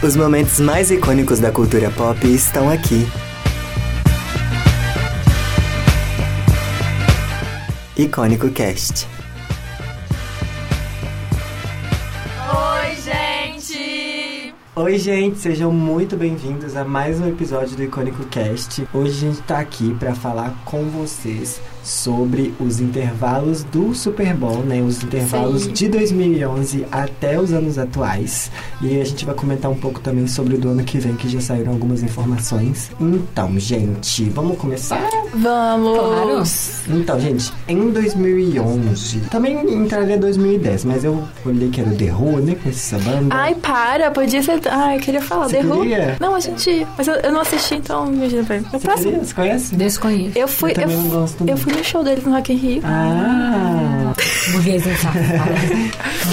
Os momentos mais icônicos da cultura pop estão aqui. Icônico Cast. Oi, gente! Oi, gente, sejam muito bem-vindos a mais um episódio do Icônico Cast. Hoje a gente tá aqui para falar com vocês sobre os intervalos do Super Bowl, né? Os intervalos Sim. de 2011 até os anos atuais. E a gente vai comentar um pouco também sobre o do ano que vem, que já saíram algumas informações. Então, gente, vamos começar? Vamos! Então, gente, em 2011, também entraria 2010, mas eu olhei que era o The Who, né? Com essa banda. Ai, para, podia ser. Ai, eu queria falar, Você The Who. queria? Não, a gente. Mas eu, eu não assisti, então imagina pra mim. Você queria? Você conhece? Desconheço. Eu fui. Eu também eu, não gosto eu muito. fui no show deles no Rock in Rio. Ah!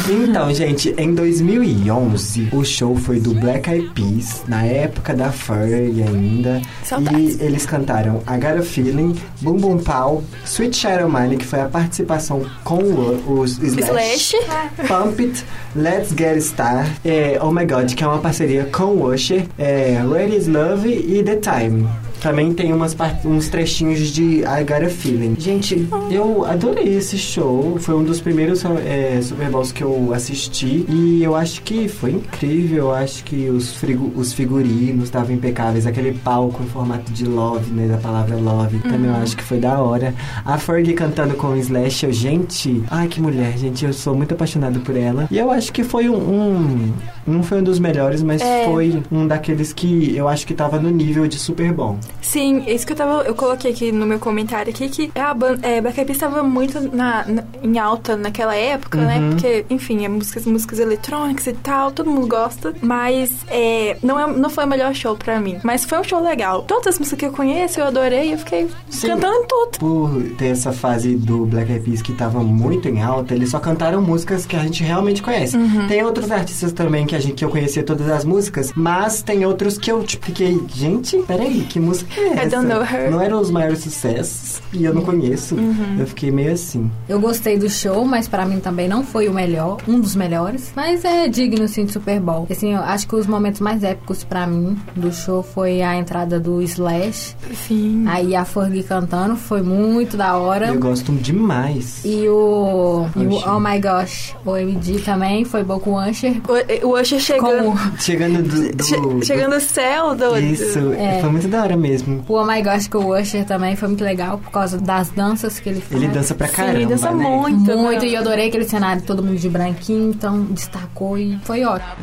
Então, gente, em 2011, o show foi do Black Eyed Peas, na época da Fergie ainda. Saudades. E eles cantaram I Got a Feeling, Boom Boom Pow, Sweet Shadow Mine, que foi a participação com o- os Slash, Slash. Pump It, Let's Get Star, é, Oh My God, que é uma parceria com o Usher, é, Ready Is Love e The Time. Também tem umas uns trechinhos de I Got a Feeling. Gente, eu adorei esse show. Foi um dos primeiros é, Super Bowls que eu assisti. E eu acho que foi incrível. Eu acho que os, frigo- os figurinos estavam impecáveis. Aquele palco em formato de love, né? Da palavra love. Também eu acho que foi da hora. A Fergie cantando com o Slash. Eu, gente, ai que mulher, gente. Eu sou muito apaixonado por ela. E eu acho que foi um. um não foi um dos melhores, mas É. foi um daqueles que eu acho que tava no nível de Super Bom. Sim, é isso que eu tava. Eu coloquei aqui no meu comentário aqui que a banda, é, Black Eyed Peas tava muito na, na- em alta naquela época, né? Uhum. Porque, enfim, é músicas, músicas eletrônicas e tal, todo mundo gosta. Mas é, não, é, não foi o melhor show pra mim. Mas foi um show legal. Todas as músicas que eu conheço, eu adorei. Eu fiquei Sim. cantando em tudo. Por ter essa fase do Black Eyed Peas que tava muito em alta, eles só cantaram músicas que a gente realmente conhece. Uhum. Tem outros artistas também que a gente que eu conhecia todas as músicas, mas tem outros que eu tipo, fiquei, gente, peraí, que música? I don't know her. Não eram os maiores sucessos e eu não conheço. Uhum. Eu fiquei meio assim. Eu gostei do show, mas pra mim também não foi o melhor, um dos melhores. Mas é digno, sim, de Super Bowl. Assim, eu acho que os momentos mais épicos pra mim do show foi a entrada do Slash. Sim. Aí a Fergie cantando, foi muito da hora. Eu gosto demais. E o, e o. Oh My Gosh, o MD também foi bom com o Usher. O, o Usher chegando. Como Chegando do, do- che- do- chegando no céu do. Isso, É. foi muito da hora mesmo. O Oh My Gosh com o Usher também foi muito legal por causa das danças que ele faz. Ele dança pra caramba, Sim, dança né? muito. Muito, né? e eu adorei aquele cenário, todo mundo de branquinho, então destacou e foi ótimo.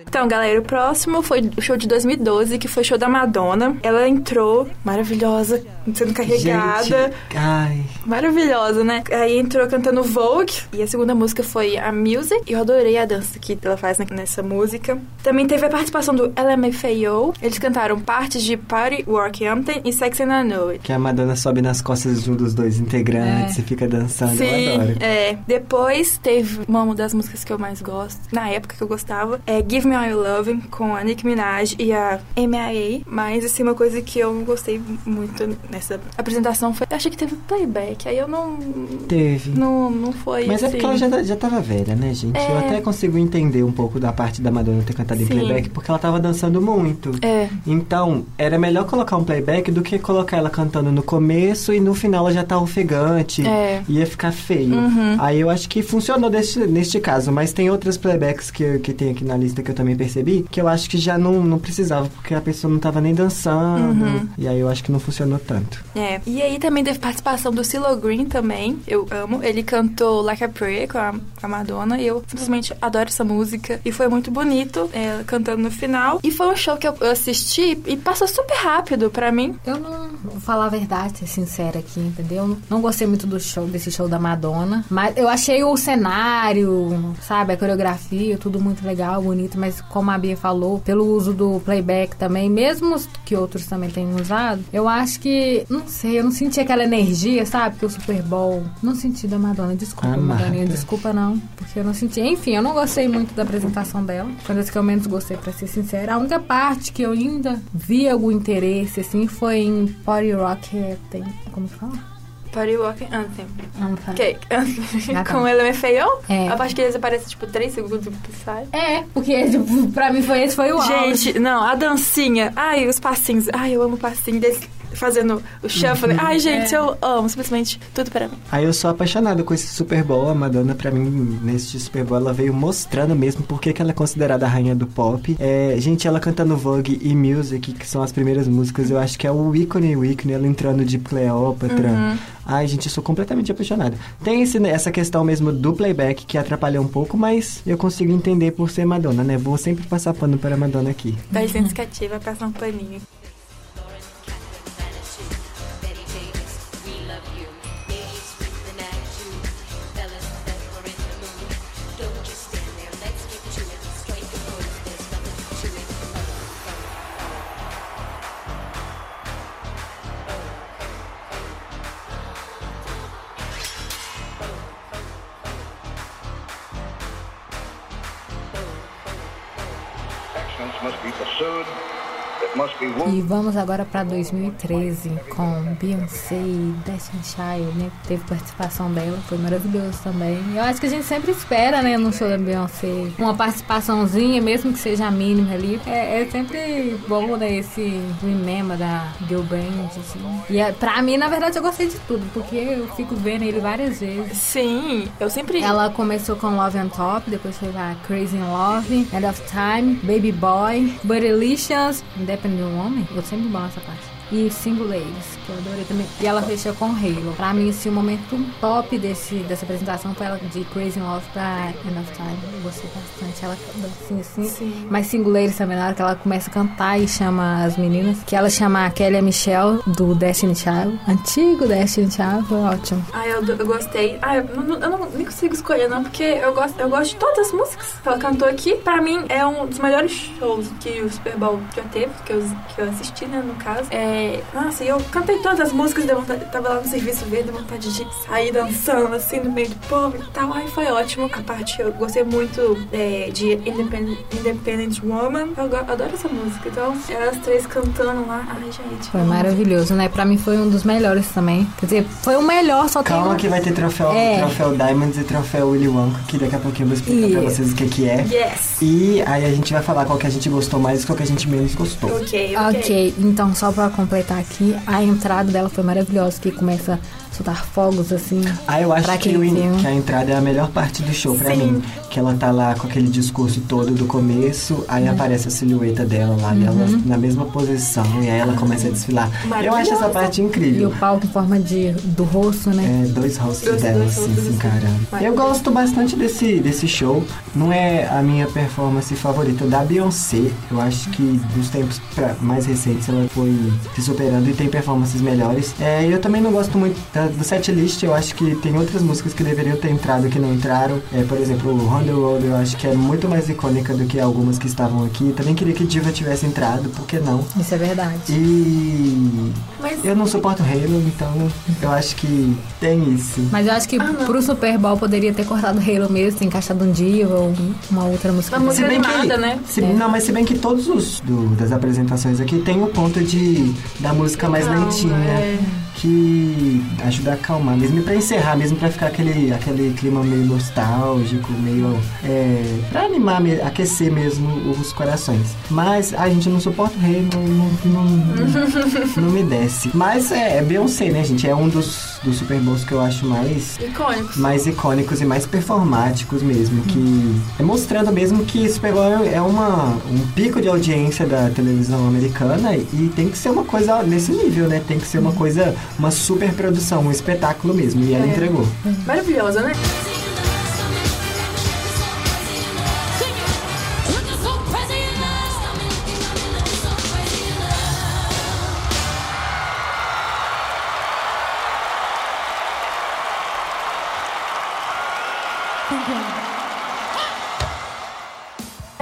Então, galera, o próximo foi o show de 2012, que foi o show da Madonna. Ela entrou, maravilhosa, sendo carregada. Gente, ai, Maravilhosa, né? Aí entrou cantando Vogue. E a segunda música foi a Music. E eu adorei a dança que ela faz nessa música. Também teve a participação do LMFAO. Eles cantaram partes de Party, Work Anthem e Sex and I Know It. que a Madonna sobe nas costas de um dos dois integrantes É. e fica dançando, eu Sim, adoro. é. Depois teve uma das músicas que eu mais gosto, na época que eu gostava, é Give Me All Your Loving, com a Nicki Minaj e a MIA. Mas, assim, uma coisa que eu gostei muito nessa apresentação foi... Eu achei que teve playback, aí eu não... Teve. Não, não foi, Mas é assim... porque ela já, já tava velha, né, gente? Eu É. até consigo entender um pouco da parte da Madonna ter cantado em Sim. playback, porque ela tava dançando muito. É, Então, era melhor colocar um playback do que colocar ela cantando no começo e no final ela já tá ofegante. É. Ia ficar feio. Uhum. Aí eu acho que funcionou deste, neste caso, mas tem outras playbacks que, que tem aqui na lista que eu também percebi, que eu acho que já não, não precisava, porque a pessoa não tava nem dançando. Uhum. E aí eu acho que não funcionou tanto. é. E aí também teve participação do CeeLo Green também, eu amo. Ele cantou Like a Prayer com a, com a Madonna e eu simplesmente adoro essa música. E foi muito bonito, é, cantando no final. E foi um show que eu eu assisti e passou super rápido pra mim. Eu não vou falar a verdade, ser sincera aqui, entendeu? Não gostei muito do show, desse show da Madonna. Mas eu achei o cenário, sabe, a coreografia, tudo muito legal, bonito, mas como a Bia falou, pelo uso do playback também, mesmo que outros também tenham usado, eu acho que, não sei, eu não senti aquela energia, sabe? Que o Super Bowl. Não senti da Madonna, desculpa. Madonna, desculpa não, porque eu não senti. Enfim, eu não gostei muito da apresentação dela. Foi das que eu menos gostei, pra ser sincera. A única parte que eu ainda vi algum interesse, assim, foi em Party Rock Anthem. Como que fala? Party Walking Anthem. Anthem. Ah, tá. Com ele é feião? É. A parte que eles aparecem, tipo, 3 segundos e sai. É, porque tipo, pra mim foi esse foi o auge. Gente, não, a dancinha. Ai, os passinhos. Ai, eu amo o passinho deles fazendo o shuffle. Ai, gente, eu amo. Simplesmente tudo pra mim. Aí eu sou apaixonado com esse Super Bowl. A Madonna, pra mim, nesse Super Bowl, ela veio mostrando mesmo por que ela é considerada a rainha do pop. É, gente, ela cantando Vogue e Music, que são as primeiras músicas, eu acho que é o ícone, o ícone, ela entrando de Cleópatra. Ai, gente, eu sou completamente apaixonado. Tem esse- essa questão mesmo do playback que atrapalha um pouco, mas eu consigo entender por ser Madonna, né? Vou sempre passar pano para Madonna aqui. Dá licença cativa, passa um paninho. E vamos agora pra 2013 com Beyoncé e Destiny Child, né? Teve participação dela, foi maravilhoso também. Eu acho que a gente sempre espera, né, no show da Beyoncé, uma participaçãozinha, mesmo que seja mínima ali. É, é sempre bom, né, esse remember da Girl Band, assim. E é, pra mim, na verdade, eu gostei de tudo, porque eu fico vendo ele várias vezes. Sim, eu sempre. Ela começou com Love and Top, depois foi pra Crazy in Love, End of Time, Baby Boy, Buttylicious, Independent Woman, eu sempre gosto dessa parte. E Single Ladies, que eu adorei também. E ela fechou com Halo. Pra mim, assim, o momento top desse, dessa apresentação foi ela de Crazy Love pra End of Time. Eu gostei bastante. Ela assim, assim. Sim. Mas Single Ladies também, na hora que ela começa a cantar e chama as meninas, que ela chama a Kelly e a Michelle do Destiny Child. Antigo Destiny Child, foi ótimo. Ai, eu, eu gostei. Ai, eu não, eu não nem consigo escolher, não, porque eu gosto, eu gosto de todas as músicas que ela cantou aqui. Pra mim, é um dos melhores shows que o Super Bowl já teve, que eu, que eu assisti, né, no caso. É, nossa, eu cantei todas as músicas, deu vontade, tava lá no serviço verde, deu vontade de sair dançando, assim, no meio do povo e tal. Ai, foi ótimo. A parte, eu gostei muito é, de Independent, Independent Woman. Eu adoro essa música. Então, elas três cantando lá. Ai, gente. Foi maravilhoso, né? Pra mim foi um dos melhores também. Quer dizer, foi o melhor, só tem Calma que vai ter troféu, É. troféu Diamonds e troféu Willy Wonka, que daqui a pouquinho eu vou explicar pra Isso. vocês o que, que é. Yes. E aí a gente vai falar qual que a gente gostou mais e qual que a gente menos gostou. Ok, ok. Ok, então só pra completar aqui, a entrada dela foi maravilhosa, que começa soltar fogos assim. Ah, eu acho que, o que a entrada é a melhor parte do show pra Sim. mim. Que ela tá lá com aquele discurso todo do começo, aí aparece a silhueta dela lá, e Uhum. na mesma posição, e aí ela começa a desfilar. Eu acho essa parte E incrível. o palco em forma de do rosto, né? É, dois rostos Dois- dela, dois assim, se assim. encarando. Eu gosto bastante desse, desse show. Não é a minha performance favorita da Beyoncé. Eu acho que nos tempos pra- mais recentes ela foi se superando e tem performances melhores. É, eu também não gosto muito da, do setlist. Eu acho que tem outras músicas que deveriam ter entrado que não entraram. É, por exemplo, o On The Road eu acho que é muito mais icônica do que algumas que estavam aqui. Também queria que Diva tivesse entrado, por que não? Isso é verdade. E Mas eu não suporto Halo, então eu acho que tem isso. Mas eu acho que Ah, não. pro Super Bowl poderia ter cortado Halo mesmo, ter encaixado um Diva ou uma outra música. Uma música bem que, animada, né? se- É. Não, mas se bem que todos os do- das apresentações aqui tem o ponto de da música mais Calma, lentinha. é. Que ajuda a acalmar, mesmo pra encerrar, mesmo pra ficar aquele, aquele clima meio nostálgico, meio. É, pra animar, aquecer mesmo os corações. Mas a gente não suporta o rei, não, não, não, não me desce. Mas é, é Beyoncé, né, gente? É um dos, dos Super Bowls que eu acho mais Icônicos. mais icônicos e mais performáticos mesmo, que é mostrando mesmo que Super Bowl é uma, um pico de audiência da televisão americana e tem que ser uma coisa nesse nível, né? Tem que ser uma coisa, uma super produção, um espetáculo mesmo, e ela É. entregou. Maravilhosa, né?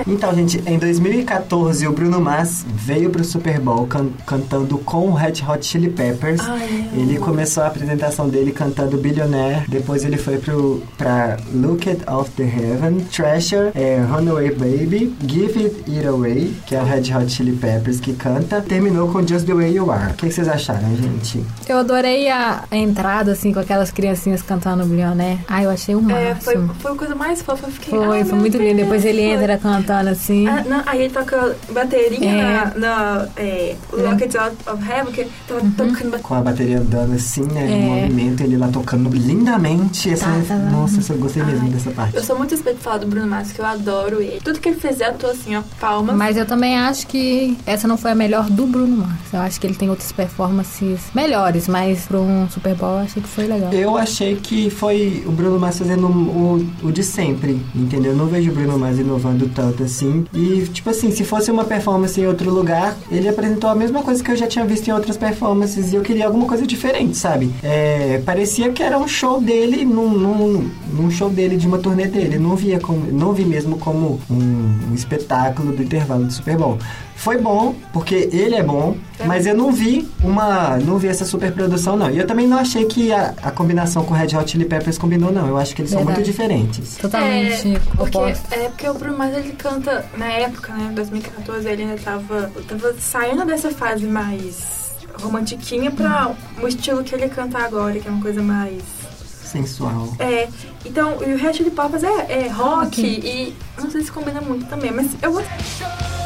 Então, gente, em 2014 o Bruno Mars veio pro Super Bowl can- cantando com o Red Hot Chili Peppers. Ai, ele começou a apresentação dele cantando Billionaire, depois ele foi pro, pra Look It Off the Heaven, Treasure, é, Runaway Baby, Give It It Away, que é o Red Hot Chili Peppers que canta, terminou com Just the Way You Are. O que que vocês acharam, gente? Eu adorei a, entrada, assim, com aquelas criancinhas cantando Billionaire. Ai, eu achei o máximo. É, foi, foi a coisa mais fofa. Eu fiquei, Foi, foi muito lindo. Depois ele entra cantando assim. Ah, não, aí ele toca bateria É. na, na é, Lock It Out of Heaven, que tava tocando bateria. Com a bateria andando assim, né, em É. movimento, ele lá tocando lindamente. Essa, Tá, tá. Nossa, eu gostei mesmo Ai, dessa parte. Eu sou muito suspeita de falar do Bruno Mars, que eu adoro ele. Tudo que ele fizer, eu tô assim, ó, palmas. Mas eu também acho que essa não foi a melhor do Bruno Mars. Eu acho que ele tem outras performances melhores, mas pra um Super Bowl eu achei que foi legal. Eu achei que foi o Bruno Mars fazendo o, o de sempre, entendeu? Eu não vejo o Bruno Mars inovando tanto assim. E, tipo assim, se fosse uma performance em outro lugar, ele apresentou a mesma coisa que eu já tinha visto em outras performances e eu queria alguma coisa diferente, sabe? É, parecia que era um show dele, num, num, num show dele, de uma turnê dele. Não via como, não vi mesmo como um, um espetáculo do intervalo do Super Bowl. Foi bom, porque ele é bom, mas eu não vi uma. não vi essa superprodução, não. E eu também não achei que a, a combinação com o Red Hot Chili Peppers combinou, não. Eu acho que eles são Verdade. muito diferentes. Totalmente É, porque, é porque o Bruno Mars ele canta, na época, né, 2014, ele ainda tava, tava saindo dessa fase mais romantiquinha pra o estilo que ele canta agora, que é uma coisa mais. Sensual. É, então, e o Red Chili Peppers é, é rock Rock. e não sei se combina muito também, mas eu gosto.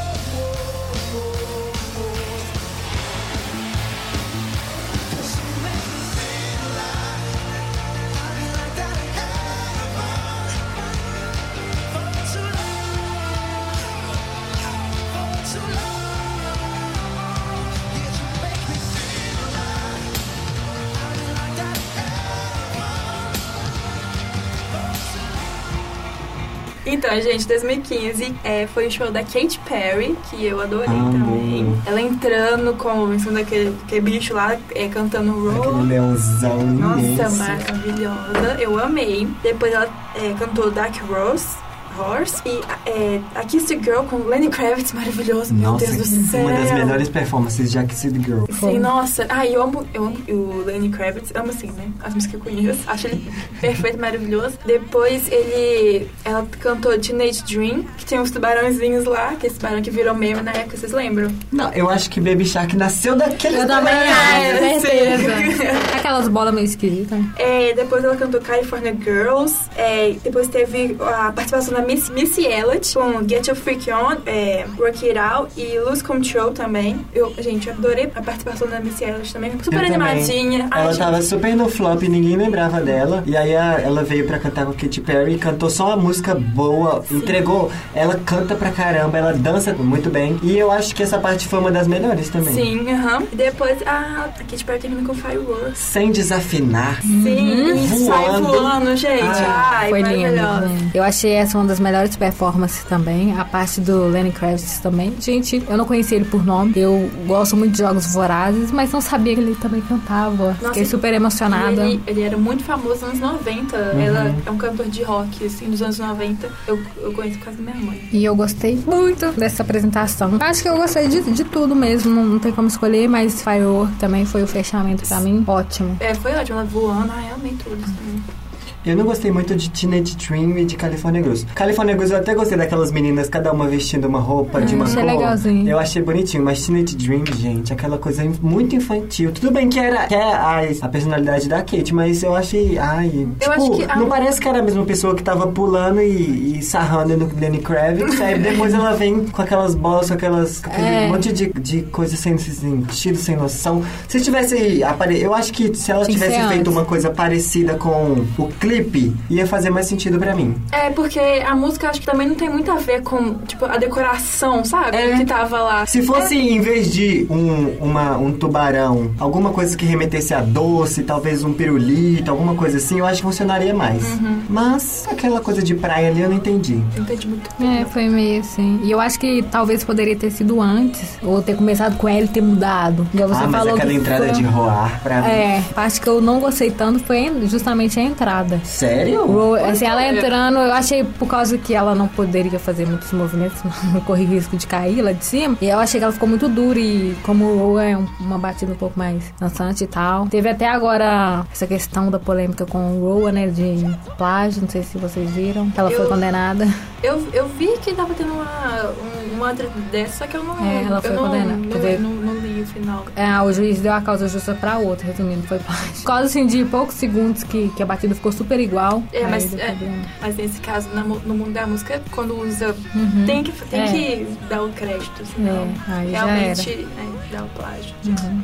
Então, gente, 2015 é, foi o show da Katy Perry, que eu adorei também. Ela entrando com em cima daquele, daquele bicho lá, é, cantando Aquele Roll. leãozão Nossa, imenso. maravilhosa. Eu amei. Depois ela é, cantou Dark Rose. Horse e é, a Kiss the Girl com Lenny Kravitz, maravilhoso, meu Nossa, Deus do céu. uma das melhores performances de Axid Girl. Sim, nossa. Ah, eu amo, eu amo o Lenny Kravitz. Amo assim, né? As músicas que eu conheço. Acho ele perfeito, maravilhoso. Depois ele... Ela cantou Teenage Dream, que tem uns tubarãozinhos lá, que esse tubarão que virou meme na época, vocês lembram? Não, eu acho que Baby Shark nasceu daquele Eu também é, acho, sim. certeza. Aquelas bolas meio esquisitas. É, depois ela cantou California Girls. É, depois teve a participação da Miss, Missy Elliott com Get Your Freak On, é, Work It Out e Lose Control também. Eu, gente, eu adorei a participação da Missy Elliott também. Super Eu também. animadinha. Ai, Ela gente, tava super no flop e ninguém lembrava dela. E aí a- ela veio pra cantar com a Katy Perry, cantou só uma música boa, entregou. Ela canta pra caramba, ela dança muito bem. E eu acho que essa parte foi uma das melhores também. Sim, aham. E depois a, a Katy Perry termina com Fireworks. Sem desafinar. Sim, e sai Voando. voando, gente. Ah, Ai, Foi lindo. Eu achei essa uma das melhores performances também. A parte do Lenny Kravitz também. Gente, eu não conhecia ele por nome. Eu gosto muito de jogos vorazes, mas não sabia que ele também cantava. Fiquei Nossa, super emocionada. Ele, ele era muito famoso nos anos 90. Ela é um cantor de rock, assim, dos anos 90. Eu, eu conheço quase minha mãe. E eu gostei muito dessa apresentação. Acho que eu gostei de, de tudo mesmo. Não, não tem como escolher, mas Firework também foi o fechamento pra mim. Ótimo. É, foi ótimo, ela voando. Ai, eu amei tudo. Assim. Eu não gostei muito de Teenage Dream e de California Girls. California Girls eu até gostei daquelas meninas, cada uma vestindo uma roupa de uma achei cor. legalzinho. Eu achei bonitinho, mas Teenage Dream, gente, aquela coisa muito infantil. Tudo bem que era que é a, a personalidade da Kate, mas eu achei. Ai. tipo, acho que a- não parece que era a mesma pessoa que tava pulando e, e sarrando no Lenny Kravitz. aí depois ela vem com aquelas bolas, com aquelas. Com aquele É. monte de, de coisa sem sentido, sem noção. Se tivesse. apare- Eu acho que se ela Tinha que tivesse feito antes. uma coisa parecida com o clipe, ia fazer mais sentido pra mim. É, porque a música acho que também não tem muito a ver com, tipo, a decoração, sabe? É. Que tava lá. Se fosse, em vez de um, uma, um tubarão, alguma coisa que remetesse a doce, talvez um pirulito, alguma coisa assim, eu acho que funcionaria mais. Uhum. Mas aquela coisa de praia ali eu não entendi. Não entendi muito. É, foi meio assim. E eu acho que talvez poderia ter sido antes, ou ter começado com ela e ter mudado. Igual você ah, mas falou aquela que entrada foi- de roar pra mim. É, parte que eu não gostei tanto foi justamente a entrada. Sério? Ro- assim, ela entrando, eu achei por causa que ela não poderia fazer muitos movimentos, não corria risco de cair lá de cima. E eu achei que ela ficou muito dura e como o Ro é um- uma batida um pouco mais dançante e tal. Teve até agora essa questão da polêmica com o Roa, né, de plágio, não sei se vocês viram. Ela foi Eu- condenada. Eu, eu vi que tava tendo uma, um- uma dessa, só que eu não. É, ela foi condenada. Não, dizer- não, não li o final. É, o juiz deu a causa justa pra outra, resumindo, foi plágio. Por causa assim, de poucos segundos que, que a batida ficou super igual. É, mas, é, problema. mas nesse caso, no mundo da música, quando usa, tem, que, tem É. que dar o crédito, senão É, realmente é, dá o plágio.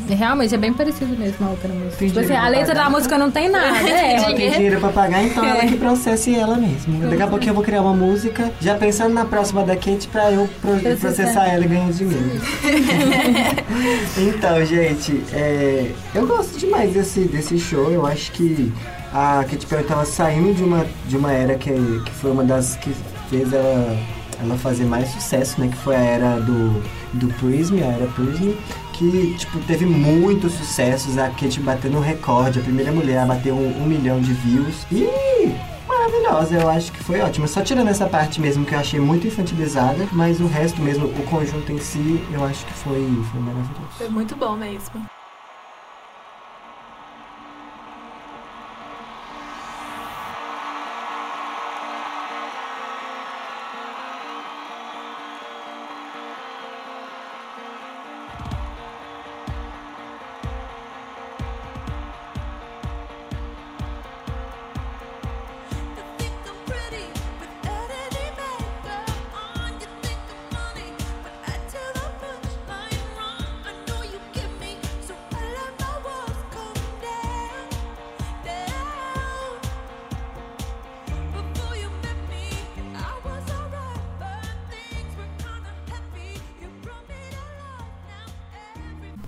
E realmente é bem parecido mesmo a outra música. Tipo assim, a letra pagar. da música não tem nada. É, Ela tem dinheiro pra pagar, então ela É. que processe ela mesma. Daqui a pouco eu vou criar uma música, já pensando na próxima da Kate pra eu pro- Processar. processar ela e ganhar dinheiro. então, gente, é, eu gosto demais desse, desse show. Eu acho que a Katy Perry tava saindo de uma, de uma era que, que foi uma das que fez ela, ela fazer mais sucesso, né? Que foi a era do, do Prism, a era Prism. Que, tipo, teve muitos sucessos. A Katy batendo um recorde. A primeira mulher a bater um, um milhão de views. E maravilhosa, eu acho que foi ótima. Só tirando essa parte mesmo que eu achei muito infantilizada, mas o resto mesmo, o conjunto em si, eu acho que foi, foi maravilhoso. Foi muito bom mesmo.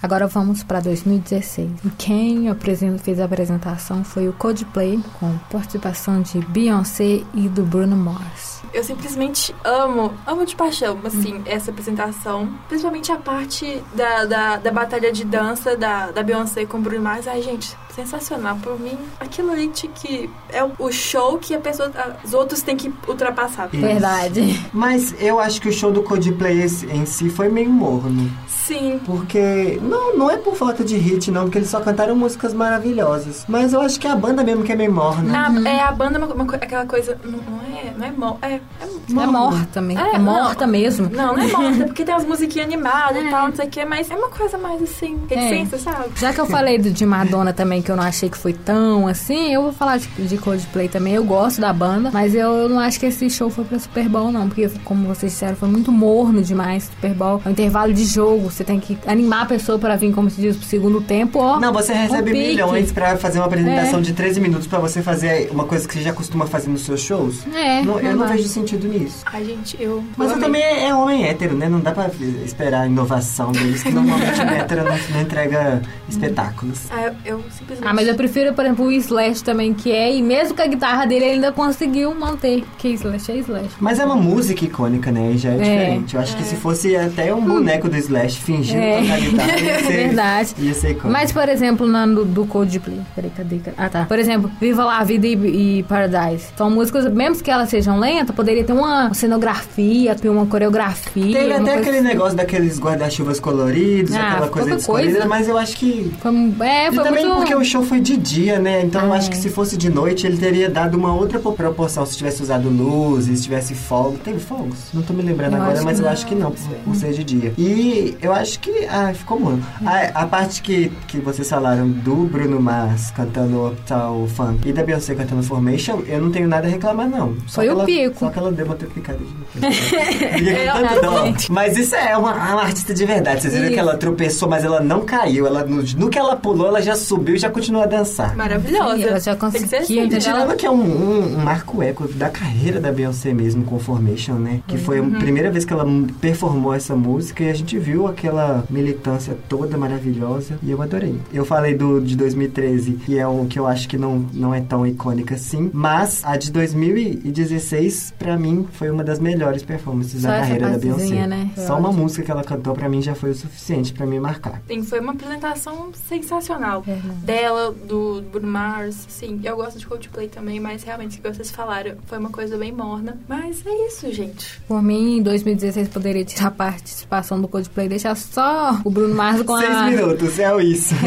Agora vamos pra 2016. E Quem fez a apresentação foi o Coldplay, com participação de Beyoncé e do Bruno Mars. Eu simplesmente amo, amo de paixão, assim, essa apresentação. Principalmente a parte da, da, da batalha de dança da, da Beyoncé com o Bruno Mars. Ai, gente, sensacional. Por mim, aquilo ali tinha que... É o- show que a pessoa, os outros têm que ultrapassar. Isso. Verdade. Mas eu acho que o show do Coldplay em si foi meio morno. Sim. Porque. Não, não é por falta de hit, não, porque eles só cantaram músicas maravilhosas. Mas eu acho que é a banda mesmo que é meio morna. A- é, a banda é uma, uma aquela coisa... Não, não é... Não é, mo- é, é É morta mesmo. É, É, morta mesmo. Não, não é morta, porque tem umas musiquinhas animadas e tal, não sei o que, mas é uma coisa mais assim, reticência, sabe? Já que eu falei do, de Madonna também, que eu não achei que foi tão assim, eu vou falar de, de Coldplay também. Eu gosto da banda, mas eu não acho que esse show foi pra Super Bowl, não. Porque, como vocês disseram, foi muito morno demais. Super Bowl é um intervalo de jogo. Você tem que animar a pessoa pra vir, como se diz, pro segundo tempo, ó. Não, você recebe um milhões pra fazer uma apresentação É. de 13 minutos pra você fazer uma coisa que você já costuma fazer nos seus shows. É, Não- eu não vejo sentido nisso. Ai, gente, eu. Mas eu eu também é homem hétero, né? Não dá pra esperar a inovação deles, que normalmente o hétero não, não entrega espetáculos. Ah, eu, eu simplesmente. Ah, mas eu prefiro, por exemplo, o Slash também, que é, e mesmo com a guitarra dele, ele ainda conseguiu manter. Porque Slash é Slash. Mas é uma música icônica, né? E já é, diferente. Eu acho que se fosse até um boneco do Slash fingindo É. tocar guitarra, ia ser, Verdade. ia ser icônico. Mas, por exemplo, na do, do Coldplay. Peraí, cadê? cadê? Ah, tá. Por exemplo, Viva lá a Vida e, e Paradise. São músicas, mesmo que elas sejam lentas, poderia ter uma cenografia, ter uma coreografia. Teve até aquele assim. negócio daqueles guarda-chuvas coloridos, Ah, aquela coisa descolorida, coisa. mas eu acho que Foi, é, E foi também muito... porque o show foi de dia, né? Então eu Ah, acho é. que se fosse de noite, ele teria dado uma outra po- proporção. Se tivesse usado luzes, se tivesse fogo. Teve fogos? Não tô me lembrando Eu agora, mas eu não. acho que não, por, por ser de dia. E eu acho que. Ah, ficou bom. A, a parte que, que vocês falaram do Bruno Mars cantando Uptown Funk e da Beyoncé cantando Formation, eu não tenho nada a reclamar, não. Só Foi o ela- pico. Só que ela deu uma triplicada de Fica É. Mas isso é uma, uma artista de verdade. Vocês viram que ela tropeçou, mas ela não caiu. Ela, no, no que ela pulou, ela já subiu e já continuou a dançar. Maravilhosa. Sim, ela já conseguia, assim, E entendeu? tirando que é um, um- um marco eco da carreira da Beyoncé mesmo com Formation, né? Que foi a primeira vez que ela performou essa música e a gente viu aquela militância toda maravilhosa e eu adorei. Eu falei do de 2013, que é um que eu acho que não, não é tão icônica assim, mas a de 2016, pra mim, foi uma das melhores performances Só da carreira da Beyoncé. né? Só uma música que ela cantou pra mim já foi o suficiente pra me marcar. Sim, foi uma apresentação sensacional. Verdade. Dela, do Bruno Mars. Sim, eu gosto de Coldplay também, mas realmente, o que vocês falaram, foi uma coisa bem morna. Mas é isso, gente. Por mim, em 2016 poderia tirar a participação do Coldplay, deixar só o Bruno Mars com Seis a. minutos, é isso.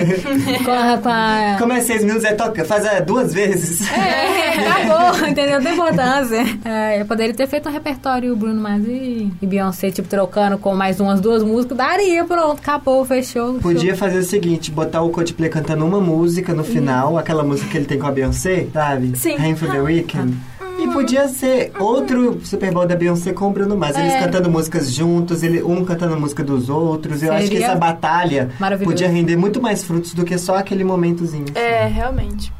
Com a, com a- Como é seis minutos, é toca, faz é, duas vezes. É, acabou, entendeu? Tem importância. É, eu poderia ter feito um repertório Bruno Mars e, e Beyoncé, tipo, trocando com mais umas duas músicas. Daria, pronto, acabou, fechou. Podia fazer o seguinte, botar o Coldplay cantando uma música no final, aquela música que ele tem com a Beyoncé, sabe? Sim. Rain for the Weekend. E podia ser outro Super Bowl da Beyoncé com o Bruno Mars. Eles É. cantando músicas juntos, ele, um cantando a música dos outros. Eu acho que Seria essa batalha podia render muito mais frutos do que só aquele momentozinho. É, realmente.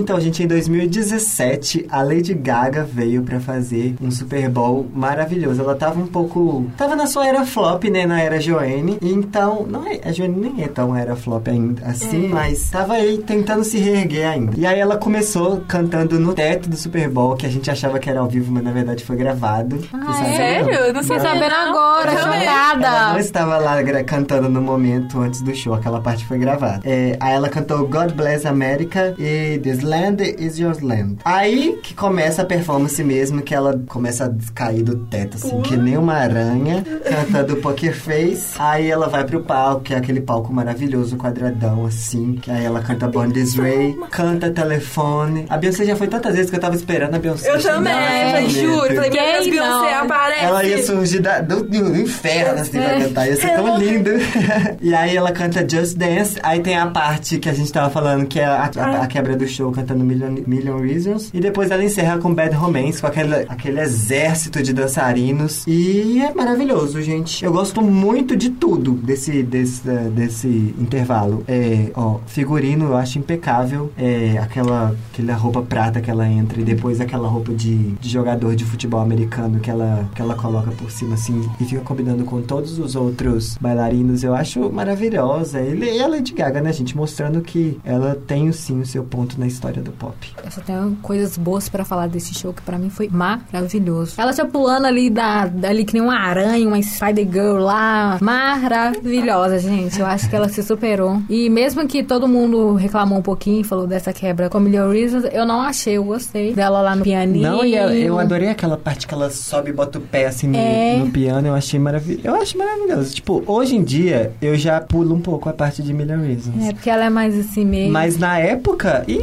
Então, gente, em 2017, a Lady Gaga veio pra fazer um Super Bowl maravilhoso. Ela tava um pouco. Tava na sua era flop, né? Na era Joanne. Então, não é. A Joanne nem é tão era flop ainda assim, mas tava aí tentando se reerguer ainda. E aí ela começou cantando no teto do Super Bowl, que a gente achava que era ao vivo, mas na verdade foi gravado. Vocês é? Sério? Não sabendo não. agora, Eu também. Ela não chocada. estava lá cantando no momento antes do show, aquela parte foi gravada. É, aí ela cantou God Bless America e This Land is Your Land. Aí que começa a performance mesmo, que ela começa a cair do teto, assim, que nem uma aranha, cantando Poker Face. Aí ela vai pro palco, que é aquele palco maravilhoso, quadradão, assim, que aí ela canta Born This Way, canta Telefone. A Beyoncé já foi tantas vezes que eu tava esperando a Beyoncé Eu também, nesse falei, juro. Falei, meu Deus, Quem Beyoncé, não? aparece. Ela ia surgir da- do, do inferno, assim, pra cantar. Ia ser tão lindo. e aí ela canta Just Dance. Aí tem a parte que a gente tava falando, que é a, a- a quebra do show, cantando Million, Million Reasons. E depois ela encerra com Bad Romance, com aquele, aquele exército de dançarinos. E é maravilhoso, gente. Eu gosto muito de tudo desse, desse, desse intervalo. É, ó, figurino eu acho impecável. É, aquela, aquela roupa prata que ela entra e depois aquela roupa de, de jogador de futebol americano que ela, que ela coloca por cima assim e fica combinando com todos os outros bailarinos. Eu acho maravilhosa. E e a Lady Gaga, né, gente? Mostrando que ela tem sim o seu ponto na história do pop. Eu só tenho coisas boas pra falar desse show que pra mim foi maravilhoso. Ela já pulando ali da, dali que nem uma aranha, uma Spider Girl lá. Maravilhosa, gente. Eu acho que ela se superou. E mesmo que todo mundo reclamou um pouquinho, falou dessa quebra com Million Reasons, eu não achei, eu gostei dela lá no pianinho. Não, e eu, eu adorei aquela parte que ela sobe e bota o pé assim no, É. no piano. Eu achei maravilhoso. Eu acho maravilhoso. Tipo, hoje em dia eu já pulo um pouco a parte de Million Reasons. É, porque ela é mais assim meio. Mas na época. Ih,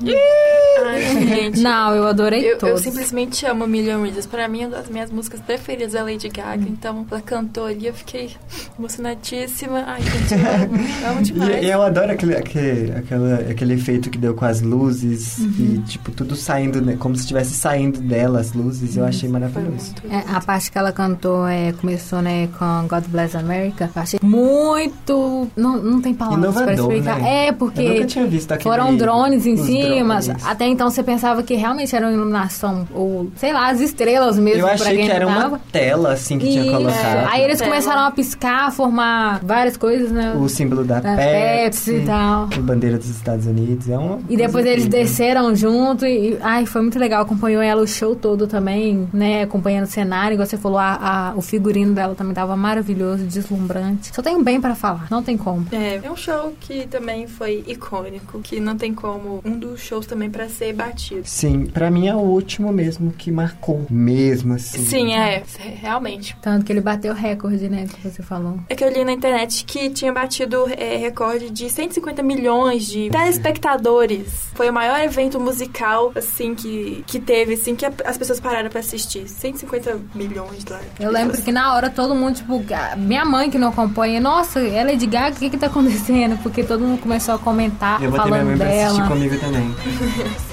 咦 Ai, gente. Não, eu adorei Eu, eu todos. simplesmente amo Million Reasons. Pra mim, é uma das minhas músicas preferidas da Lady Gaga. Então, ela cantou ali, eu fiquei emocionadíssima. Ai, gente, eu amo, demais. E eu adoro aquele, aquele, aquela, aquele efeito que deu com as luzes e, tipo, tudo saindo, né? Como se estivesse saindo dela as luzes. Eu achei maravilhoso. muito É, a parte que ela cantou é, começou né, com God Bless America. Eu achei muito. Não, não tem palavras pra Inovador, explicar. né? É, Eu porque nunca tinha visto aquele, foram drones em cima. drones. Até então você pensava que realmente era uma iluminação. Ou, sei lá, as estrelas mesmo. Eu pra achei quem que era uma tela, assim, que tinha Isso. colocado. Aí eles Tela. começaram a piscar, a formar várias coisas, né? O símbolo da Da Pepsi, Pepsi e tal. a bandeira dos Estados Unidos. É uma E depois eles incrível. desceram junto e, ai, foi muito legal. Acompanhou ela o show todo também, né? Acompanhando o cenário. Igual você falou, a, a- o figurino dela também tava maravilhoso, deslumbrante. Só tenho bem pra falar, não tem como. É, é um show que também foi icônico, que não tem como um dos shows também pra ser batido. Sim, pra mim é o último mesmo que marcou. Mesmo assim. Sim, é, realmente. Tanto que ele bateu recorde, né, que você falou. É que eu li na internet que tinha batido é, recorde de 150 milhões de telespectadores. Foi o maior evento musical, assim, que, que teve, assim, que as pessoas pararam pra assistir. 150 milhões lá. Eu lembro que na hora todo mundo, tipo, minha mãe que não acompanha, nossa, ela é de Gaga, o que que tá acontecendo? Porque todo mundo começou a comentar, Eu vou ter minha falando mãe pra assistir dela. comigo também.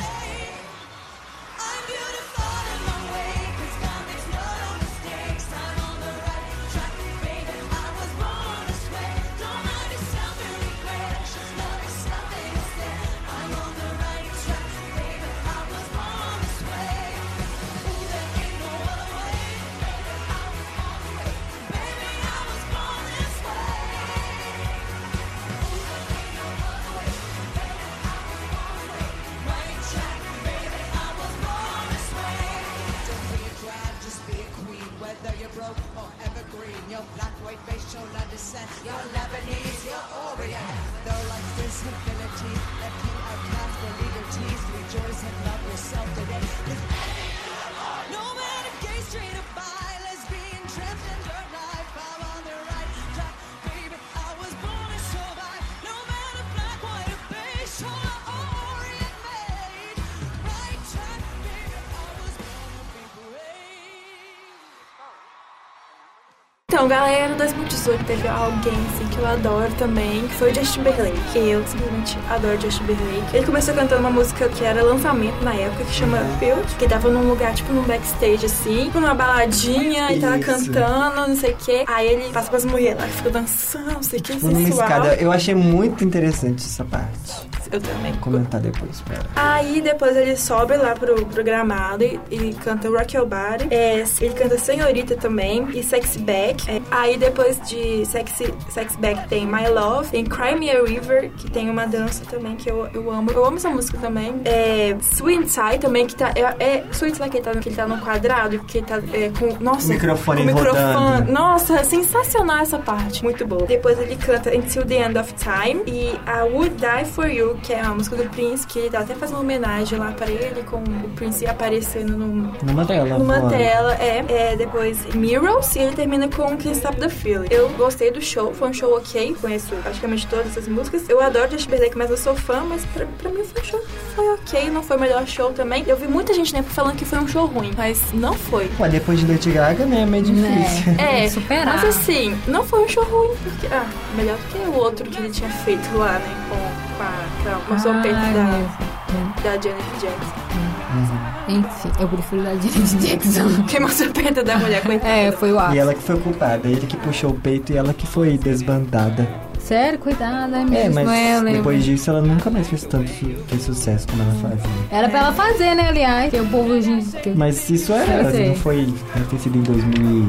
Então, galera, 2018 teve alguém assim que eu adoro também, que foi o Justin Timberlake. Eu simplesmente adoro Justin Timberlake. Ele começou cantando uma música que era lançamento na época, que chama Build, que tava num lugar, tipo, num backstage, assim, numa baladinha, e tava Isso. cantando, não sei o quê. Aí ele passa pras mulheres lá, que ficam dançando, não sei o que, Tipo, sensual. escada. Eu achei muito interessante essa parte. Eu também. Comentar depois, pera. Aí depois ele sobe lá pro, pro gramado e, e canta Rock Your Body. É, ele canta Senhorita também e Sexy Back. É, aí depois de Sexy, Sexy Back tem My Love, tem Cry Me a River, que tem uma dança também que eu, eu amo. Eu amo essa música também. É, Sweet Inside também, que tá. É, é Sweet Inside que ele tá, que ele tá no quadrado, que ele tá é, com. Nossa, O microfone com microfone. Nossa, é sensacional essa parte. Muito boa. Depois ele canta Until the End of Time e a Would Die For You, que é a música do Prince, que ele tá até fazendo uma homenagem lá pra ele, com o Prince aparecendo num, Numa tela. numa fora. tela, é, é. Depois Mirrors e ele termina com Can't Stop the Feeling. Eu gostei do show, foi um show ok, conheço praticamente todas essas músicas. Eu adoro Justin Timberlake, mas eu sou fã, mas pra, pra mim foi um show, foi ok, não foi o melhor show também. Eu vi muita gente, né, falando que foi um show ruim, mas não foi. Ué, depois de Lady Gaga, né? É meio difícil. É, Superar. mas assim, não foi um show ruim, porque, ah, melhor do que o outro que ele tinha feito lá, né, com, com a, com a mostrou o peito da, meu da Janet Jackson. Enfim, eu prefiro da Janet Jackson. Quem mostrou o peito da mulher, coitada. É, foi o E ápice. ela que foi culpada, ele que puxou o peito e ela que foi desbandada. Sério, cuidado, é É, mesmo, mas é, eu lembro. depois disso ela nunca mais fez tanto su- fez sucesso como ela fazia. Era pra ela fazer, né, aliás. Que o povo, gente... Que... Mas isso era, Eu não foi. Deve ter sido em 2000,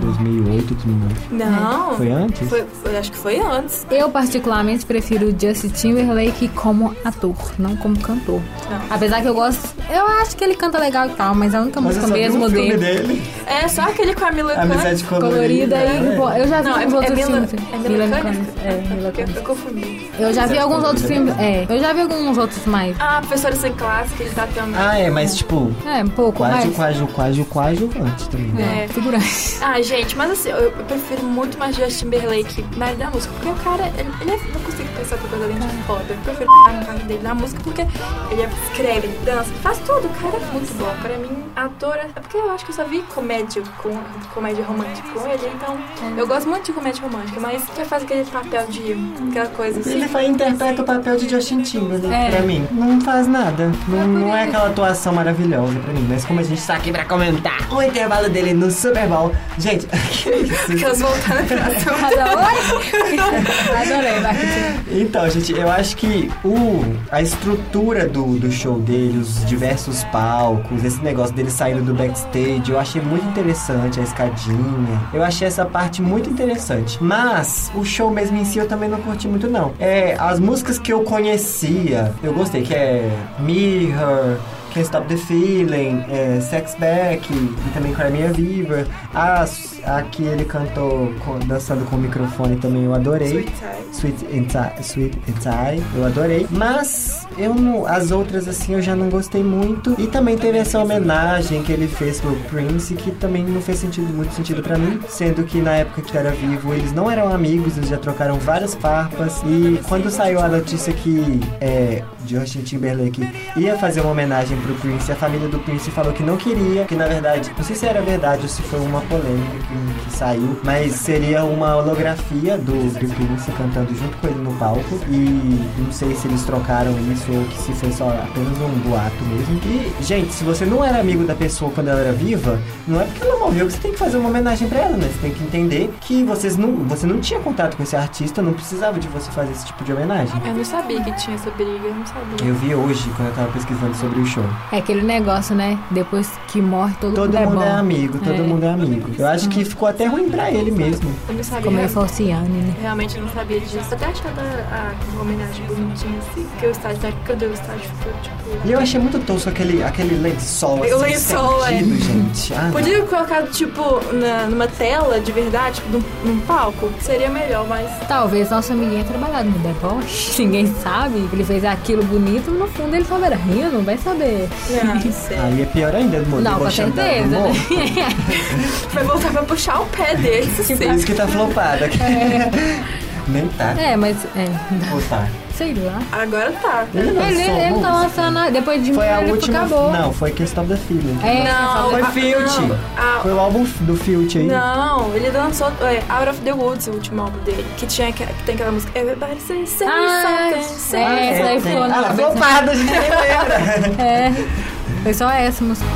2008, 2009. Não. Foi antes? Foi, foi- acho que foi antes. Eu, particularmente, prefiro o Justin Timberlake como ator, não como cantor. Não. Apesar que eu gosto... Eu acho que ele canta legal e tal, mas a única Mas eu música mesmo um dele... dele. É só aquele com a Mila Amizade colorida. Colorida e... né? pô, Eu já vi Não, é, alguns é outros Mila, é Mila Mila É, Mila Eu, Kunis. eu confundi. Eu já vi alguns outros colorida. filmes... É, eu já vi alguns outros mais... Ah, professora sem classe, que ele tá também. Ah, é, mas tipo, É, um pouco, quase, mas... quase, quase, quase antes também. né? É, figurante. Ah, gente, mas assim, eu, eu prefiro muito mais Justin Timberlake na área da música, porque o cara, ele, ele é, não consigo pensar outra coisa além de foda. Eu prefiro estar no carro dele na música, porque ele escreve, ele dança, faz tudo, o cara é muito bom. Pra mim, ator, é é porque eu acho que eu só vi comédia com comédia romântica com ele, então eu gosto muito de comédia romântica, mas quer fazer aquele papel de aquela coisa assim. Ele faz, interpreta o papel de Justin Timberlake É. pra mim. Não faz nada. Não, não é aquela atuação maravilhosa pra mim. Mas como a gente tá aqui pra comentar o intervalo dele no Super Bowl. Gente, que isso? Aquelas voltando pra? Adorei, Marketing. Então, gente, eu acho que o, a estrutura do, do show dele, os diversos palcos, esse negócio dele saindo do backstage, eu achei muito interessante, a escadinha. Eu achei essa parte muito interessante. Mas o show mesmo em si eu também não curti muito, não. É, as músicas que eu conhecia, eu gostei, que é Mirror, Can't Stop the Feeling, é, Sex Back e também Cry Me a River. A, a que ele cantou com- dançando com o microfone também eu adorei. Sweet Tie. Sweet and Tie, Sweet and Tie, eu adorei. Mas eu não, as outras assim eu já não gostei muito. E também teve essa homenagem que ele fez pro Prince que também não fez sentido, muito sentido pra mim, sendo que na época que era vivo eles não eram amigos, eles já trocaram várias farpas. E quando saiu a notícia que é, Justin Timberlake ia fazer uma homenagem pro Prince, a família do Prince falou que não queria, que na verdade, não sei se era verdade ou se foi uma polêmica que, que saiu, mas seria uma holografia do, do Prince cantando junto com ele no palco. E não sei se eles trocaram isso ou se foi só apenas um boato mesmo. E, gente, se você não era amigo da pessoa quando ela era viva, não é porque ela morreu que você tem que fazer uma homenagem pra ela, né? Você tem que entender que vocês não, você não tinha contato com esse artista, não precisava de você fazer esse tipo de homenagem. Eu não sabia que tinha essa briga, não sabia. Eu vi hoje, quando eu tava pesquisando sobre o show. É aquele negócio, né? Depois que morre, todo, Todo mundo, mundo é é, amigo, todo É. mundo é amigo. Eu acho que ficou até ruim pra ele mesmo. Eu não sabia. Como ele Falciane, né? Realmente eu não sabia disso. Até achava a, a homenagem bonitinha assim. Porque o estádio, né? Cadê o estádio? Ficou tipo. E eu achei muito tosco aquele, aquele lençol O assim, lençol, é. estendido, gente. Ah. Podia colocar, tipo, na, numa tela de verdade, tipo, num, num palco? Seria melhor, mas. Talvez nosso amiguinho tenha trabalhado no deboche, ninguém sabe. Ele fez aquilo bonito, no fundo ele estava rindo, vai saber. Não. Aí é pior ainda, do Não, com certeza, né? Vai voltar pra puxar o pé dele, Por isso que tá flopada. Nem tá. É, mas é, Ou tá. sei lá. Agora tá. Ele lançou Ele, ele tá lançando, a- depois de Foi a ele última. acabou. Não, foi Stop the Feeling. É, Não, Foi a- Filt. a- Foi o álbum do Filt aí. Não, ele lançou é, Out of the Woods, o último álbum dele. Que, tinha, que tem aquela música Everybody say, say Ah, something, say é, essa aí foi Ah, flopada, a gente nem lembra. É, foi só essa música.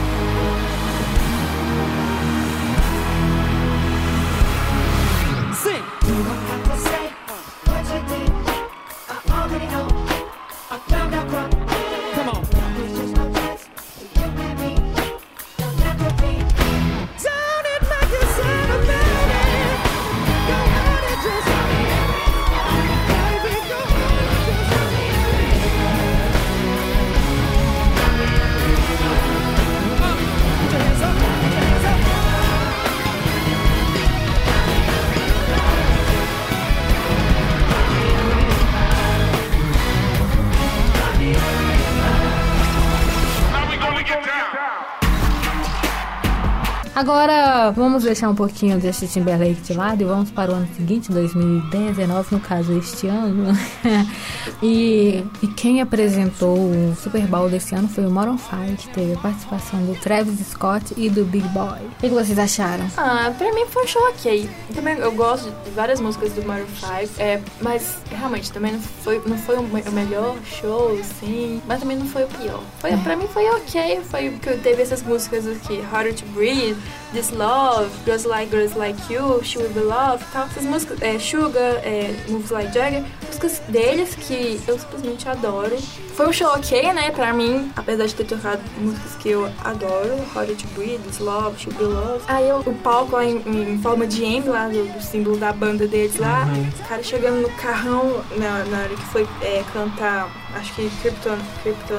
Agora, vamos deixar um pouquinho desse Timberlake de lado e vamos para o ano seguinte, 2019, no caso este ano. e, e quem apresentou o Super Bowl desse ano foi o Maroon 5, que teve a participação do Travis Scott e do Big Boy. O que que vocês acharam? Ah, pra mim foi um show ok. Também eu gosto de várias músicas do Maroon 5, é, mas realmente também não foi, não foi o me- o melhor show, sim, mas também não foi o pior. Foi, Pra mim foi ok, foi porque teve essas músicas aqui, Harder to Breathe, This Love, Girls Like Girls Like You, She Will Be Loved, tal. Essas músicas, é, Sugar, é, Moves Like Jagger, músicas deles que eu simplesmente adoro. Foi um show ok, né, pra mim, apesar de ter tocado músicas que eu adoro, Harder to Breathe, This Love, She Will Be Loved. Aí eu- o palco lá em, em forma de M, lá do, do símbolo da banda deles lá, os caras chegando no carrão na, na hora que foi é, cantar, acho que Krypton, Krypton,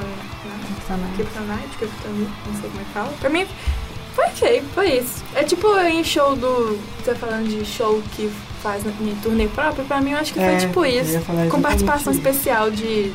Kryptonite, Kryptonite, não sei como é que fala. Pra mim, foi ok, foi isso. É tipo em show do. Você tá falando de show que faz em turnê próprio, pra mim eu acho que É, foi tipo isso. Com participação especial de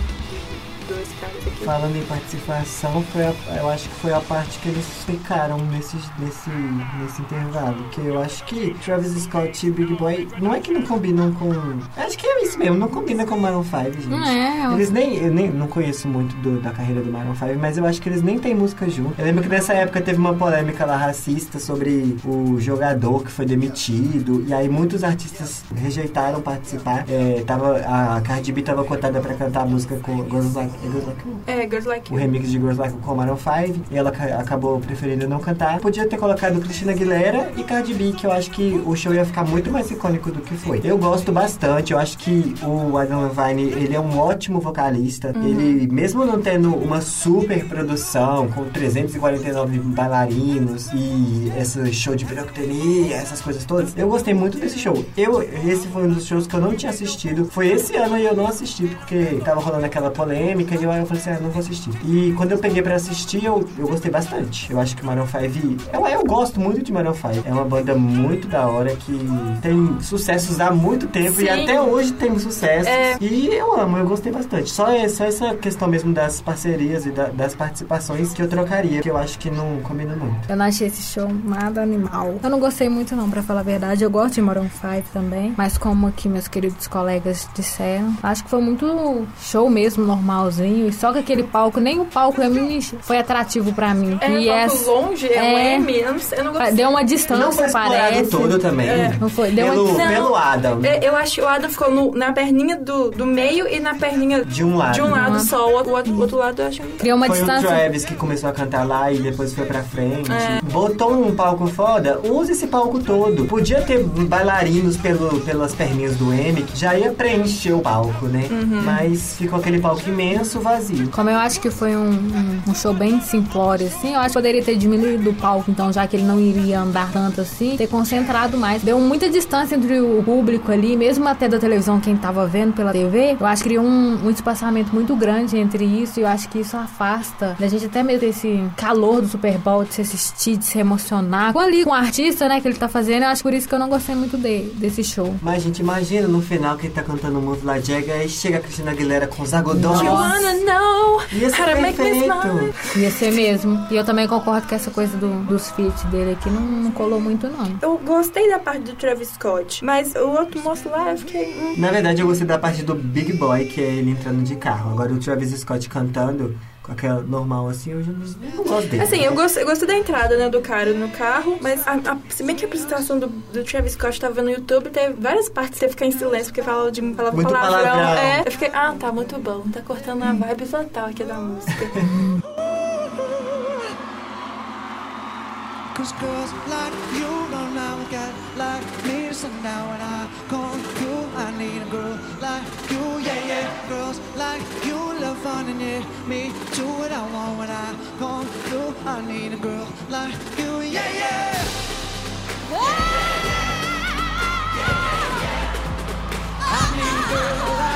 dois caras aqui. Falando em participação, foi a- eu acho que foi a parte que eles ficaram nesse, nesse, nesse intervalo. Que eu acho que Travis Scott e Big Boy não é que não combinam com. Acho que é isso mesmo, não combina com Maroon 5, gente. Não é, é um- Eles nem. Eu nem, não conheço muito do- da carreira do Maroon 5, mas eu acho que eles nem têm música junto. Eu lembro que nessa época teve uma polêmica lá racista sobre o jogador que foi demitido. E aí muitos artistas rejeitaram participar. É, tava, a Cardi B tava cotada pra cantar a música com Girls Like, é Girls Like You? É, Girls Like o You. remix de Girls Like You com Maroon 5 e ela ca- acabou preferindo não cantar. Podia ter colocado Christina Aguilera e Cardi B, que eu acho que o show ia ficar muito mais icônico do que foi. Eu gosto bastante, eu acho que o Adam Levine, ele é um ótimo vocalista. Ele, mesmo não tendo uma super produção com 349 bailarinos e esse show de pirotecnia, essas coisas todas, eu gostei muito desse show. Eu, esse foi um dos shows que eu não tinha assistido. Foi esse ano e eu não assisti porque tava rolando aquela polêmica música e eu, eu falei assim, ah, não vou assistir. E quando eu peguei pra assistir, eu, eu gostei bastante. Eu acho que Maroon 5, eu, eu gosto muito de Maroon 5. É uma banda muito da hora que tem sucessos há muito tempo e Sim. até hoje tem sucessos. É. E eu amo, eu gostei bastante. Só, é- só essa questão mesmo das parcerias e da- das participações que eu trocaria, que eu acho que não combina muito. Eu não achei esse show nada animal. Eu não gostei muito não, pra falar a verdade. Eu gosto de Maroon 5 também, mas como aqui meus queridos colegas disseram, acho que foi muito show mesmo, normalzinho. E só que aquele palco, nem o palco foi atrativo pra mim. É um e pouco longe, é um é. M, eu não, eu não gostei. Deu uma Não foi distância, parece. todo também. Não foi, deu pelo, uma Não. pelo Adam. É, Eu acho que o Adam ficou no- na perninha do, do meio e na perninha De um lado. de um lado só. O outro, o outro- o outro lado eu acho. Criou uma Foi o distância. Travis que começou a cantar lá e depois foi pra frente. É. Botou um palco foda, usa esse palco todo. Podia ter bailarinos pelo, pelas perninhas do M, que já ia preencher o palco, né? Uhum. Mas ficou aquele palco imenso, vazio. Como eu acho que foi um, um- um show bem simplório, assim, eu acho que poderia ter diminuído o palco, então, já que ele não iria andar tanto assim, ter concentrado mais. Deu muita distância entre o público ali, mesmo até da televisão, quem tava vendo pela TV. Eu acho que criou um, um espaçamento muito grande entre isso, e eu acho que isso afasta da gente até mesmo esse calor do Super Bowl, de se assistir, de se emocionar. Com ali, com o artista, né, que ele tá fazendo, eu acho por isso que eu não gostei muito de- desse show. Mas, gente, imagina no final que ele tá cantando Move La Jagger, aí chega a Cristina Aguilera com os algodões. You wanna know Ia ser how to make me smile. Ia ser mesmo. E eu também concordo que essa coisa do- dos feats dele aqui não, não colou muito, não. Eu gostei da parte do Travis Scott, mas o outro moço lá, eu fiquei. hum. Na verdade, eu gostei da parte do Big Boy, que é ele entrando de carro. Agora, o Travis Scott cantando aquela normal assim, eu já não, gosto dele. Assim, eu gostei, eu gostei da entrada, né, do cara no carro, mas a- a- se bem que a apresentação do, do Travis Scott tava no YouTube, teve várias partes que você ficar em silêncio, porque falava de falava Muito palavrão. palavrão. É, eu fiquei, ah, tá muito bom, tá cortando a vibe total aqui da música. Cause girls like you don't now get like me. So now when I call you I need a girl like you. Yeah, yeah. Girls like you love fun and yeah Me do what I want when I call you. I need a girl like you. Yeah, yeah. I need a girl like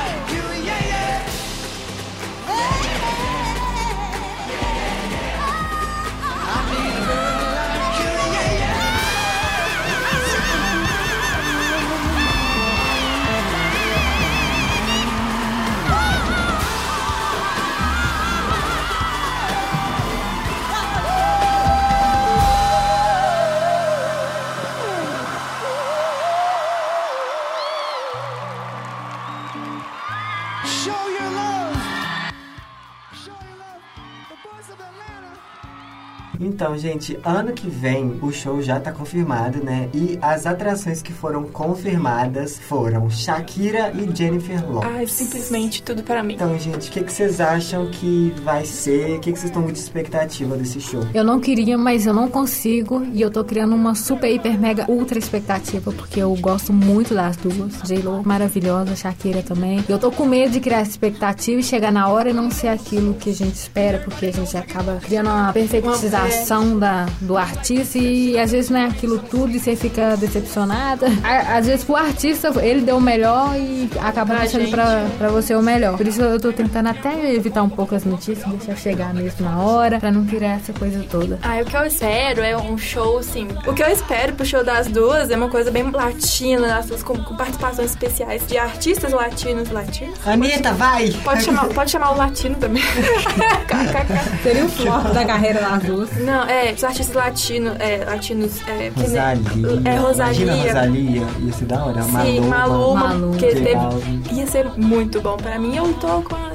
Então, gente, ano que vem o show já tá confirmado, né? E as atrações que foram confirmadas foram Shakira e Jennifer Lopez. Ai, simplesmente tudo para mim. Então, gente, o que, que vocês acham que vai ser? O que, que vocês estão de expectativa desse show? Eu não queria, mas eu não consigo. E eu tô criando uma super, hiper, mega, ultra expectativa. Porque eu gosto muito das duas. J-Lo, maravilhosa, Shakira também. Eu tô com medo de criar essa expectativa e chegar na hora e não ser aquilo que a gente espera. Porque a gente acaba criando uma perfeitização da, do artista. E às vezes não é aquilo tudo e você fica decepcionada. Às vezes pro artista, ele deu o melhor e acaba Pra deixando pra, pra você o melhor. Por isso eu tô tentando até evitar um pouco as notícias, deixar chegar mesmo na hora, pra não criar essa coisa toda. Ah, o que eu espero é um show, assim. O que eu espero pro show das duas é uma coisa bem latina, as duas com, com participações especiais de artistas latinos latinos. Anitta, vai! Pode chamar, pode chamar o latino também. Seria o flop da carreira das duas. Não, é, os artistas latinos, é, latinos, é, Rosalia. É, Rosalia. Imagina Rosalia. Ia ser da hora. Sim, Maluma. Maluma, Maluma. que teve, ia ser muito bom pra mim. Eu tô com as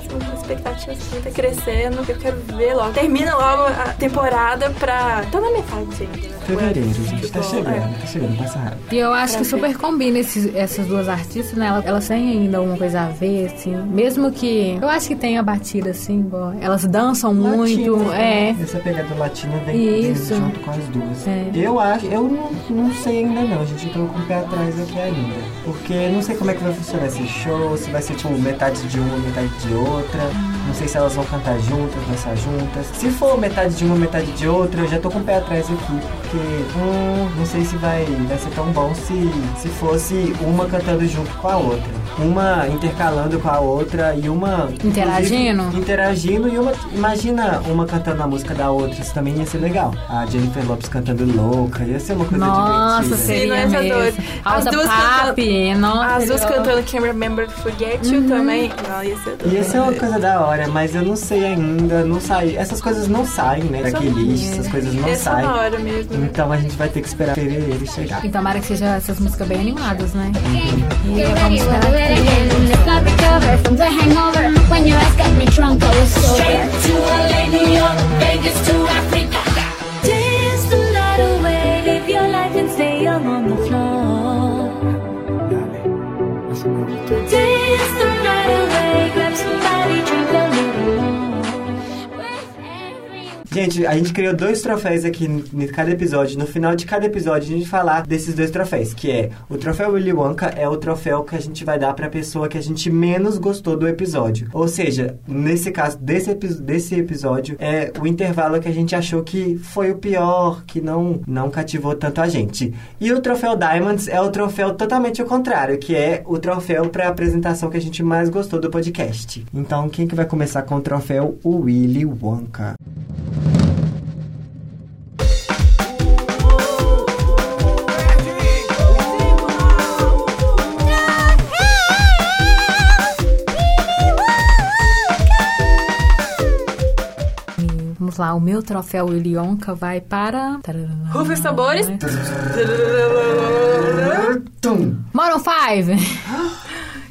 as expectativas assim, tá crescendo, eu quero ver logo. Termina logo a temporada pra... Tá na metade ainda. né? Fevereiro, gente. Tá Tipo, chegando, é. tá chegando, passa rápido. E eu acho que super combina esses- essas duas artistas, né? Elas, elas têm ainda alguma coisa a ver, assim. Mesmo que. Eu acho que tem a batida, assim, igual. Elas dançam muito. Latino, É. Essa pegada latina vem Isso. vem junto com as duas. É. Eu acho, eu não, não sei ainda não, gente. Eu tô com o pé atrás aqui ainda. Porque eu não sei como é que vai funcionar esse show, se vai ser tipo metade de uma, metade de outra. Não sei se elas vão cantar juntas, dançar juntas. Se for metade de uma, metade de outra, eu já tô com o pé atrás aqui. Porque hum, não sei se vai, vai ser tão bom se, se fosse uma cantando junto com a outra. uma intercalando com a outra e uma... Interagindo? Interagindo e uma... Imagina uma cantando a música da outra, isso também ia ser legal. A Jennifer Lopes cantando louca, ia ser uma coisa Nossa, divertida. seria Sim, não é mesmo. As duas papi, nossa. As duas cantando Can't Remember to Forget You também. Não, ia ser doido. Ia ser uma coisa da hora, mas eu não sei ainda, não sai. Essas coisas não saem, né? Da playlist, essas coisas não ser saem. mesmo. Então a gente vai ter que esperar fevereiro chegar. E tomara que sejam essas músicas bem animadas, né? E Get vamos esperar your Vegas to Africa. Gente, a gente criou dois troféus aqui em cada episódio. No final de cada episódio, a gente falar desses dois troféus, que é o troféu Willy Wonka é o troféu que a gente vai dar pra pessoa que a gente menos gostou do episódio. Ou seja, nesse caso desse, epi- desse episódio, é o intervalo que a gente achou que foi o pior, que não, não cativou tanto a gente. E o troféu Diamonds é o troféu totalmente o contrário, que é o troféu pra apresentação que a gente mais gostou do podcast. Então, quem que vai começar com o troféu? O Willy Wonka. Lá, o meu troféu Willy Wonka vai para... Rufa os tambores. Tum. Moron 5!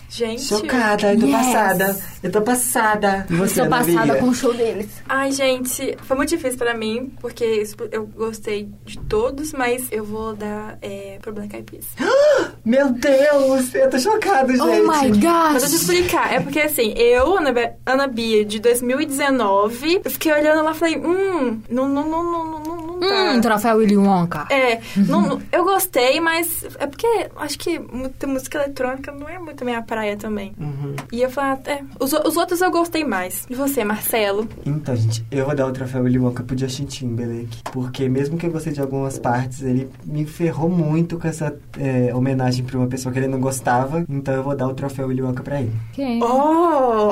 Gente. Chocada, tô Yes. passada. Eu tô passada. E você, Estou Ana passada Bia? com o show deles. Ai, gente, foi muito difícil pra mim, porque eu gostei de todos, mas eu vou dar é, pro Black Eyed Peas. Meu Deus, eu tô chocada, gente. Oh my Mas deixa eu te gosh! explicar. É porque, assim, eu, Ana, Ana Bia, de 2019, eu fiquei olhando lá e falei, hum, não, não, não, não, não, não, não tá. Hum, troféu Willy Wonka. É, não- não- eu gostei, mas é porque acho que muita música eletrônica não é muito a minha praia também. Uhum. E eu falei, ah, é, os, os outros eu gostei mais. E você, Marcelo? Então, gente, eu vou dar o troféu Willy Wonka pro Justin Timberlake. Porque mesmo que eu gostei de algumas partes, ele me ferrou muito com essa é, homenagem pra uma pessoa que ele não gostava. Então eu vou dar o troféu Willy Wonka pra ele. Quem? Oh!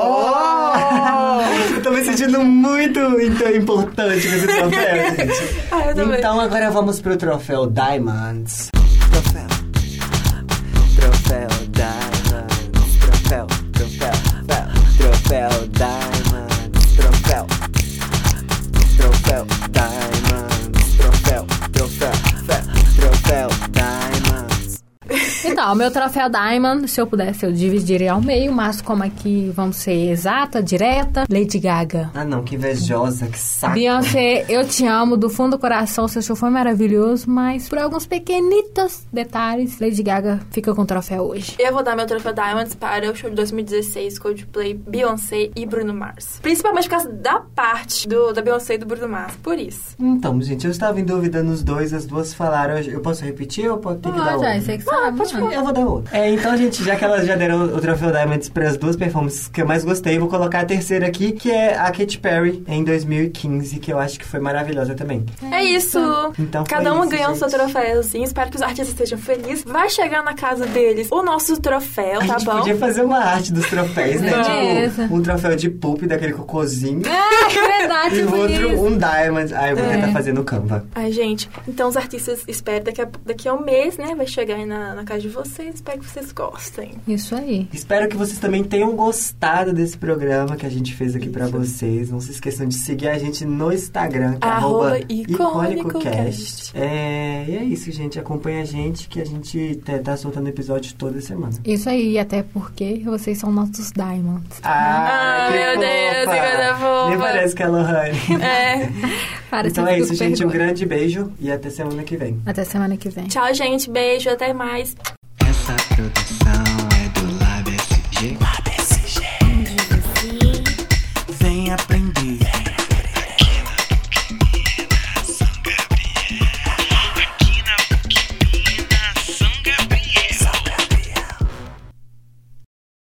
eu tô me sentindo muito então, importante com esse troféu, gente. Ah, eu também. Então agora vamos pro troféu Diamonds. Troféu, troféu Então, o meu troféu Diamond, se eu pudesse, eu dividiria ao meio, mas como aqui vamos ser exata, direta, Lady Gaga. Ah não, que invejosa, que saco. Beyoncé, eu te amo do fundo do coração, seu show foi maravilhoso, mas por alguns pequenitos detalhes, Lady Gaga fica com o troféu hoje. Eu vou dar meu troféu Diamonds para o show de 2016, Coldplay, Beyoncé e Bruno Mars. Principalmente por causa da parte do, da Beyoncé e do Bruno Mars. Por isso. Então, gente, eu estava em dúvida nos dois, as duas falaram. Eu posso repetir ou pode ter que dar Ah, outro? já, sei que sabe. Eu vou dar outro. É, então, gente, já que elas já deram o troféu Diamonds para as duas performances que eu mais gostei, vou colocar a terceira aqui, que é a Katy Perry, em 2015, que eu acho que foi maravilhosa também. É isso. Então Cada um isso, ganhou o seu troféuzinho. Espero que os artistas estejam felizes. Vai chegar na casa deles o nosso troféu, A tá gente bom? podia fazer uma arte dos troféus, né? Tipo, um troféu de poop daquele cocôzinho. É verdade, E o outro, bonito. um diamond. Ai, eu vou É. tentar fazer no Canva. Ai, gente, então os artistas esperam daqui a, daqui a um mês, né? Vai chegar aí na, na casa de vocês. Espero que vocês gostem. Isso aí. Espero que vocês também tenham gostado desse programa que a gente fez aqui pra vocês. Não se esqueçam de seguir a gente no Instagram, que é Arroba arroba icônicocast. É, e é isso, gente. Acompanha a gente que a gente tá, tá soltando episódio toda semana. Isso aí, até porque vocês são nossos diamonds. Ah, Ah, meu Deus, que coisa fofa. Nem parece que é a Lohane. É. Para então é isso, gente. Um grande beijo e até semana que vem. Até semana que vem. Tchau, gente. Beijo. Até mais. Essa produção